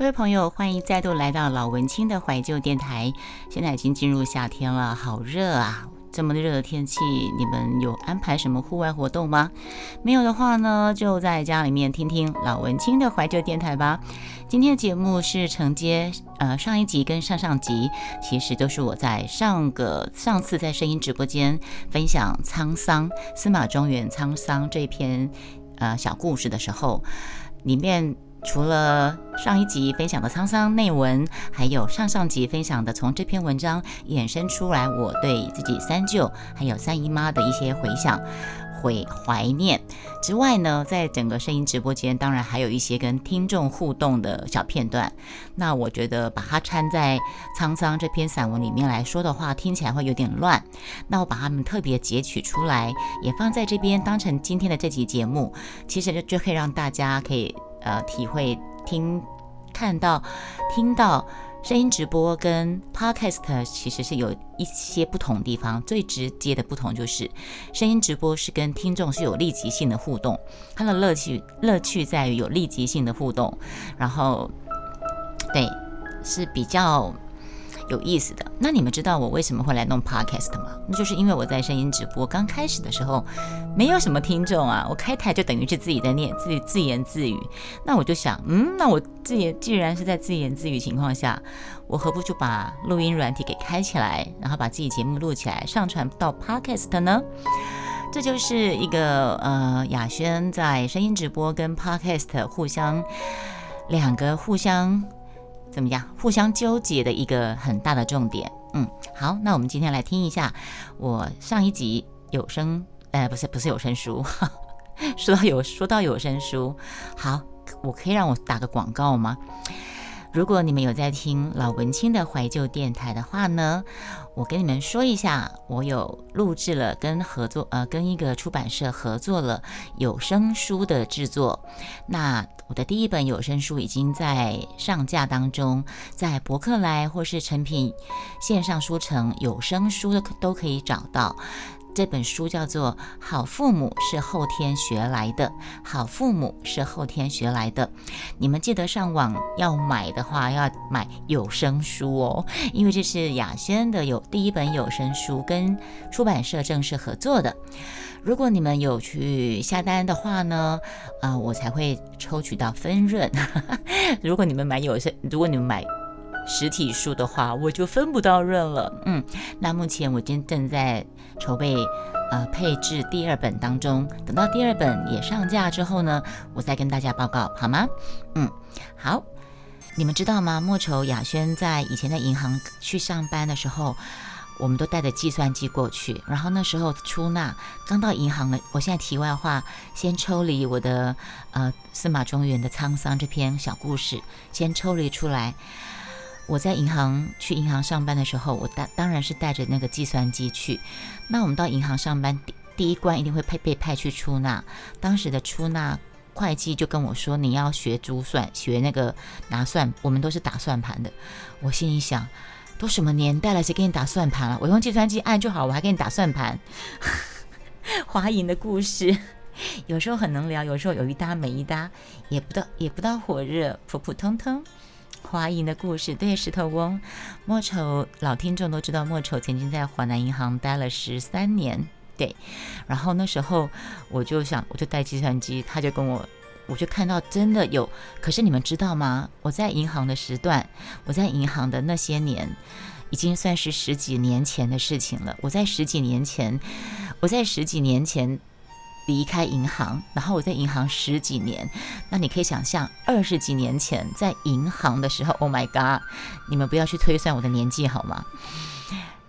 各位朋友，欢迎再度来到老文青的怀旧电台。现在已经进入夏天了，好热啊！这么热的天气，你们有安排什么户外活动吗？没有的话呢，就在家里面听听老文青的怀旧电台吧。今天的节目是承接呃上一集跟上上集，其实都是我在上个上次在声音直播间分享沧桑司马中原沧桑这篇呃小故事的时候，里面。除了上一集分享的沧桑内文，还有上上集分享的从这篇文章衍生出来我对自己三舅还有三姨妈的一些回想、回怀念之外呢，在整个声音直播间，当然还有一些跟听众互动的小片段。那我觉得把它掺在沧桑这篇散文里面来说的话，听起来会有点乱。那我把它们特别截取出来，也放在这边当成今天的这集节目，其实就就可以让大家可以。呃，体会听、看到、听到声音直播跟 podcast 其实是有一些不同地方。最直接的不同就是，声音直播是跟听众是有立即性的互动，它的乐趣乐趣在于有立即性的互动，然后对是比较。有意思的，那你们知道我为什么会来弄 podcast 吗？那就是因为我在声音直播刚开始的时候，没有什么听众啊，我开台就等于是自己在念自己自言自语。那我就想，嗯，那我自言既然是在自言自语情况下，我何不就把录音软体给开起来，然后把自己节目录起来，上传到 podcast 呢？这就是一个呃，雅轩在声音直播跟 podcast 互相两个互相。怎么样？互相纠结的一个很大的重点。嗯，好，那我们今天来听一下我上一集有声，呃，不是不是有声书，说到有说到有声书，好，我可以让我打个广告吗？如果你们有在听老文青的怀旧电台的话呢，我跟你们说一下，我有录制了跟合作，呃，跟一个出版社合作了有声书的制作。那我的第一本有声书已经在上架当中，在博客来或是成品线上书城有声书都可以找到。这本书叫做《好父母是后天学来的》，好父母是后天学来的。你们记得上网要买的话，要买有声书哦，因为这是雅轩的有第一本有声书，跟出版社正式合作的。如果你们有去下单的话呢，啊，我才会抽取到分润。如果你们买有声，如果你们买。实体书的话，我就分不到润了。嗯，那目前我正正在筹备，呃，配置第二本当中。等到第二本也上架之后呢，我再跟大家报告，好吗？嗯，好。你们知道吗？莫愁雅轩在以前在银行去上班的时候，我们都带着计算机过去。然后那时候出纳刚到银行了。我现在题外话，先抽离我的呃司马中原的沧桑这篇小故事，先抽离出来。我在银行去银行上班的时候，我当当然是带着那个计算机去。那我们到银行上班，第第一关一定会派被派去出纳。当时的出纳会计就跟我说：“你要学珠算，学那个拿算。”我们都是打算盘的。我心里想，都什么年代了，谁给你打算盘了？我用计算机按就好，我还给你打算盘。华银的故事有时候很能聊，有时候有一搭没一搭，也不到也不到火热，普普通通。华银的故事，对石头翁，莫愁老听众都知道，莫愁曾经在华南银行待了十三年，对。然后那时候我就想，我就带计算机，他就跟我，我就看到真的有。可是你们知道吗？我在银行的时段，我在银行的那些年，已经算是十几年前的事情了。我在十几年前，我在十几年前。离开银行，然后我在银行十几年，那你可以想象二十几年前在银行的时候，Oh my God！你们不要去推算我的年纪好吗？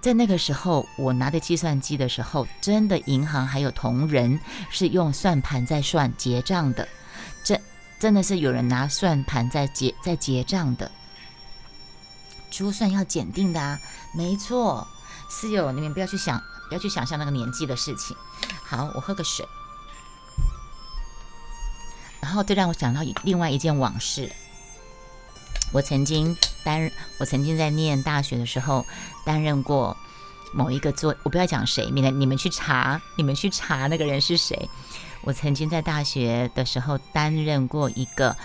在那个时候，我拿着计算机的时候，真的银行还有同仁是用算盘在算结账的，这真的是有人拿算盘在结在结账的。珠算要检定的啊，没错，室友你们不要去想，不要去想象那个年纪的事情。好，我喝个水。然后这让我想到另外一件往事。我曾经担任，我曾经在念大学的时候担任过某一个做，我不要讲谁，免得你们去查，你们去查那个人是谁。我曾经在大学的时候担任过一个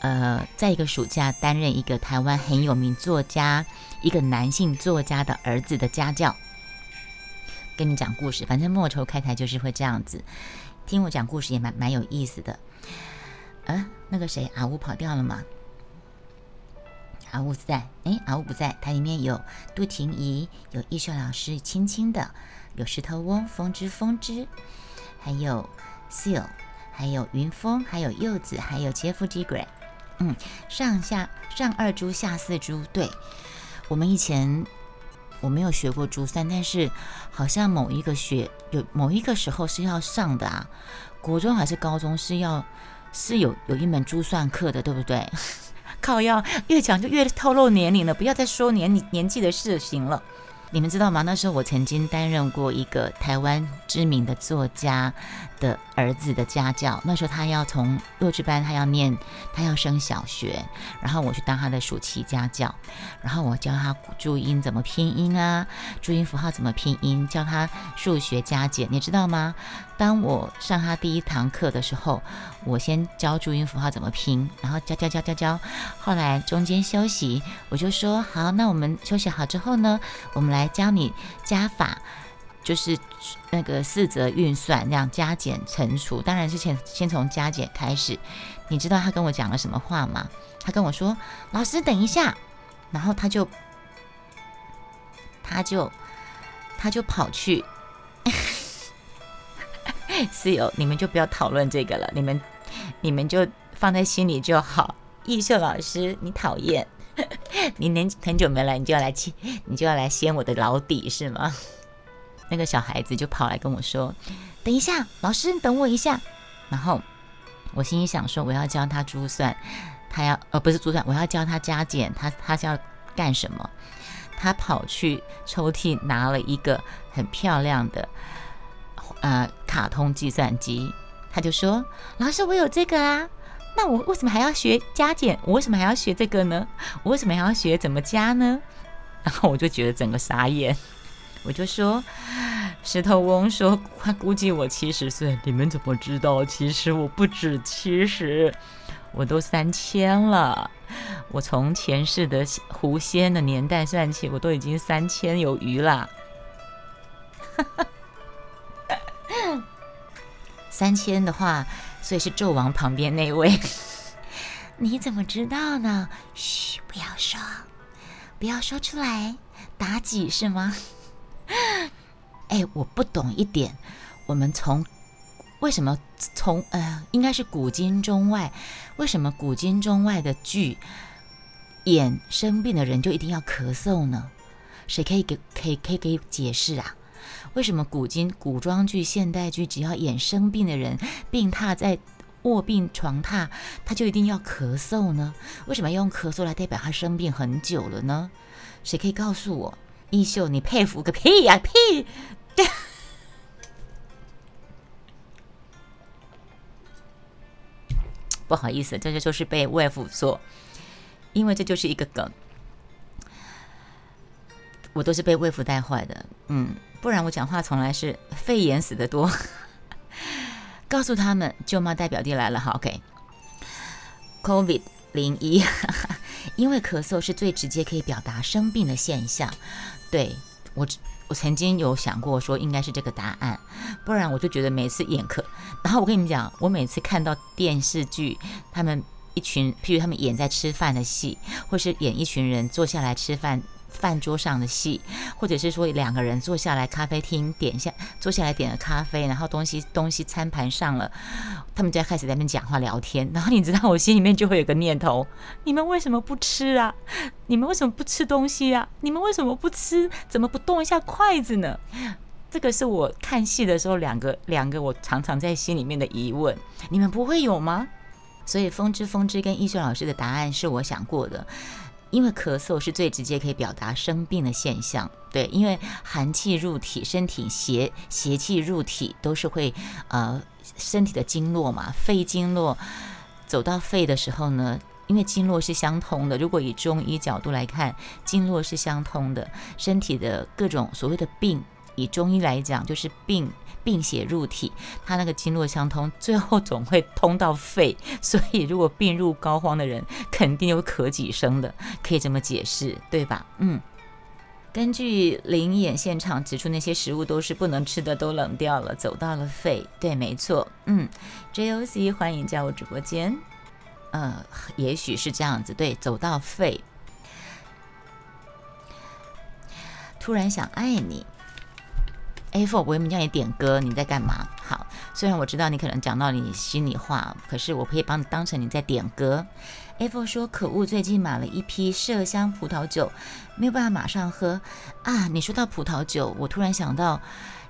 呃，在一个暑假担任一个台湾很有名作家，一个男性作家的儿子的家教。跟你讲故事，反正莫愁开台就是会这样子，听我讲故事也蛮蛮有意思的。啊，那个谁，阿呜跑掉了吗？阿呜在，哎，阿呜不在。它里面有杜婷怡，有艺秀老师，轻轻的，有石头翁，风之风之，还有 Seal，还有云峰，还有柚子，还有杰夫 G Gray。嗯，上下上二珠下四珠，对，我们以前我没有学过珠算，但是好像某一个学有某一个时候是要上的啊，国中还是高中是要是有有一门珠算课的，对不对？靠，要越讲就越透露年龄了，不要再说年年纪的事情了。你们知道吗？那时候我曾经担任过一个台湾知名的作家的儿子的家教。那时候他要从幼稚班，他要念，他要升小学，然后我去当他的暑期家教，然后我教他注音怎么拼音啊，注音符号怎么拼音，教他数学加减，你知道吗？当我上他第一堂课的时候，我先教注音符号怎么拼，然后教教教教教。后来中间休息，我就说好，那我们休息好之后呢，我们来教你加法，就是那个四则运算，这样加减乘除，当然是先先从加减开始。你知道他跟我讲了什么话吗？他跟我说：“老师，等一下。”然后他就他就他就跑去。室 友，你们就不要讨论这个了，你们你们就放在心里就好。艺秀老师，你讨厌，你年很久没来，你就要来气，你就要来掀我的老底是吗？那个小孩子就跑来跟我说：“等一下，老师，等我一下。”然后我心里想说：“我要教他珠算，他要呃不是珠算，我要教他加减，他他是要干什么？”他跑去抽屉拿了一个很漂亮的。呃，卡通计算机，他就说：“老师，我有这个啊，那我为什么还要学加减？我为什么还要学这个呢？我为什么还要学怎么加呢？”然后我就觉得整个傻眼，我就说：“石头翁说他估计我七十岁，你们怎么知道？其实我不止七十，我都三千了。我从前世的狐仙的年代算起，我都已经三千有余了。”三千的话，所以是纣王旁边那位。你怎么知道呢？嘘，不要说，不要说出来。妲己是吗？哎，我不懂一点。我们从为什么从呃，应该是古今中外，为什么古今中外的剧演生病的人就一定要咳嗽呢？谁可以给可以可以给解释啊？为什么古今古装剧、现代剧只要演生病的人病榻在卧病床榻，他就一定要咳嗽呢？为什么要用咳嗽来代表他生病很久了呢？谁可以告诉我？一秀，你佩服个屁呀屁！不好意思，这就就是被外父说，因为这就是一个梗，我都是被魏父带坏的，嗯。不然我讲话从来是肺炎死的多。告诉他们，舅妈带表弟来了，好，OK？COVID 零一，因为咳嗽是最直接可以表达生病的现象。对我，我曾经有想过说应该是这个答案，不然我就觉得每次演咳，然后我跟你们讲，我每次看到电视剧，他们一群，譬如他们演在吃饭的戏，或是演一群人坐下来吃饭。饭桌上的戏，或者是说两个人坐下来咖啡厅点下坐下来点了咖啡，然后东西东西餐盘上了，他们就开始在那边讲话聊天。然后你知道我心里面就会有个念头：你们为什么不吃啊？你们为什么不吃东西啊？你们为什么不吃？怎么不动一下筷子呢？这个是我看戏的时候两个两个我常常在心里面的疑问。你们不会有吗？所以风之风之跟艺术老师的答案是我想过的。因为咳嗽是最直接可以表达生病的现象，对，因为寒气入体，身体邪邪气入体，都是会呃身体的经络嘛，肺经络。走到肺的时候呢，因为经络是相通的，如果以中医角度来看，经络是相通的，身体的各种所谓的病以中医来讲，就是病病血入体，它那个经络相通，最后总会通到肺。所以如果病入膏肓的人，肯定有咳几声的，可以这么解释，对吧？嗯。根据灵眼现场指出，那些食物都是不能吃的，都冷掉了，走到了肺。对，没错。嗯，JOC 欢迎加入直播间。呃，也许是这样子。对，走到肺。突然想爱你。A4，我叫你点歌，你在干嘛？好，虽然我知道你可能讲到你心里话，可是我可以帮你当成你在点歌。A4 说：“可恶，最近买了一批麝香葡萄酒，没有办法马上喝啊。”你说到葡萄酒，我突然想到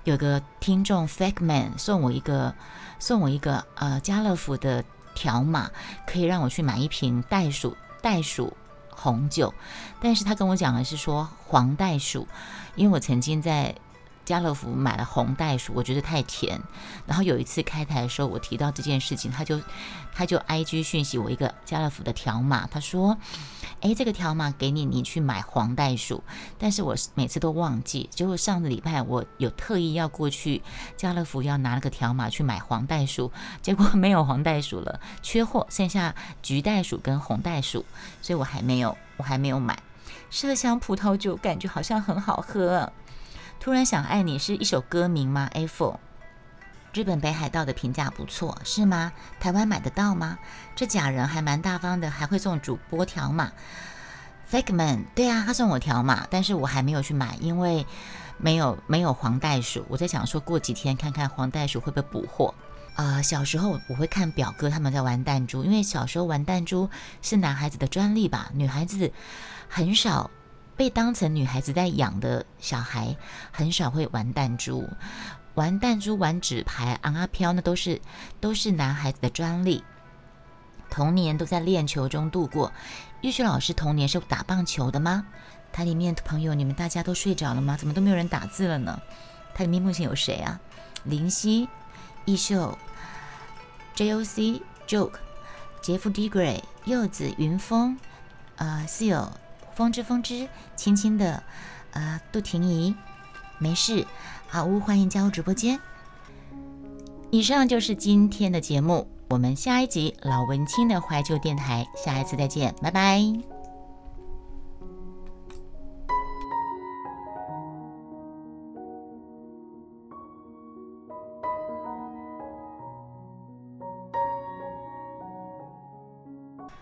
有个听众 Fake Man 送我一个送我一个呃家乐福的条码，可以让我去买一瓶袋鼠袋鼠红酒，但是他跟我讲的是说黄袋鼠，因为我曾经在。家乐福买了红袋鼠，我觉得太甜。然后有一次开台的时候，我提到这件事情，他就他就 I G 讯息我一个家乐福的条码，他说：“诶，这个条码给你，你去买黄袋鼠。”但是我每次都忘记。结果上个礼拜我有特意要过去家乐福要拿了个条码去买黄袋鼠，结果没有黄袋鼠了，缺货，剩下橘袋鼠跟红袋鼠，所以我还没有我还没有买麝香葡萄酒，感觉好像很好喝。突然想爱你是一首歌名吗？A4，日本北海道的评价不错，是吗？台湾买得到吗？这假人还蛮大方的，还会送主播条码。Fake man，对啊，他送我条码，但是我还没有去买，因为没有没有黄袋鼠。我在想说过几天看看黄袋鼠会不会补货。啊，小时候我会看表哥他们在玩弹珠，因为小时候玩弹珠是男孩子的专利吧，女孩子很少。被当成女孩子在养的小孩，很少会玩弹珠、玩弹珠、玩纸牌、昂阿飘，那都是都是男孩子的专利。童年都在练球中度过。玉雪老师童年是打棒球的吗？台里面的朋友，你们大家都睡着了吗？怎么都没有人打字了呢？台里面目前有谁啊？林夕、易秀、J.O.C、Joke、杰夫 D. Gray、柚子、云峰、呃，Seal。风之风之，轻轻的，呃，杜婷怡，没事，好屋欢迎加入直播间。以上就是今天的节目，我们下一集老文青的怀旧电台，下一次再见，拜拜。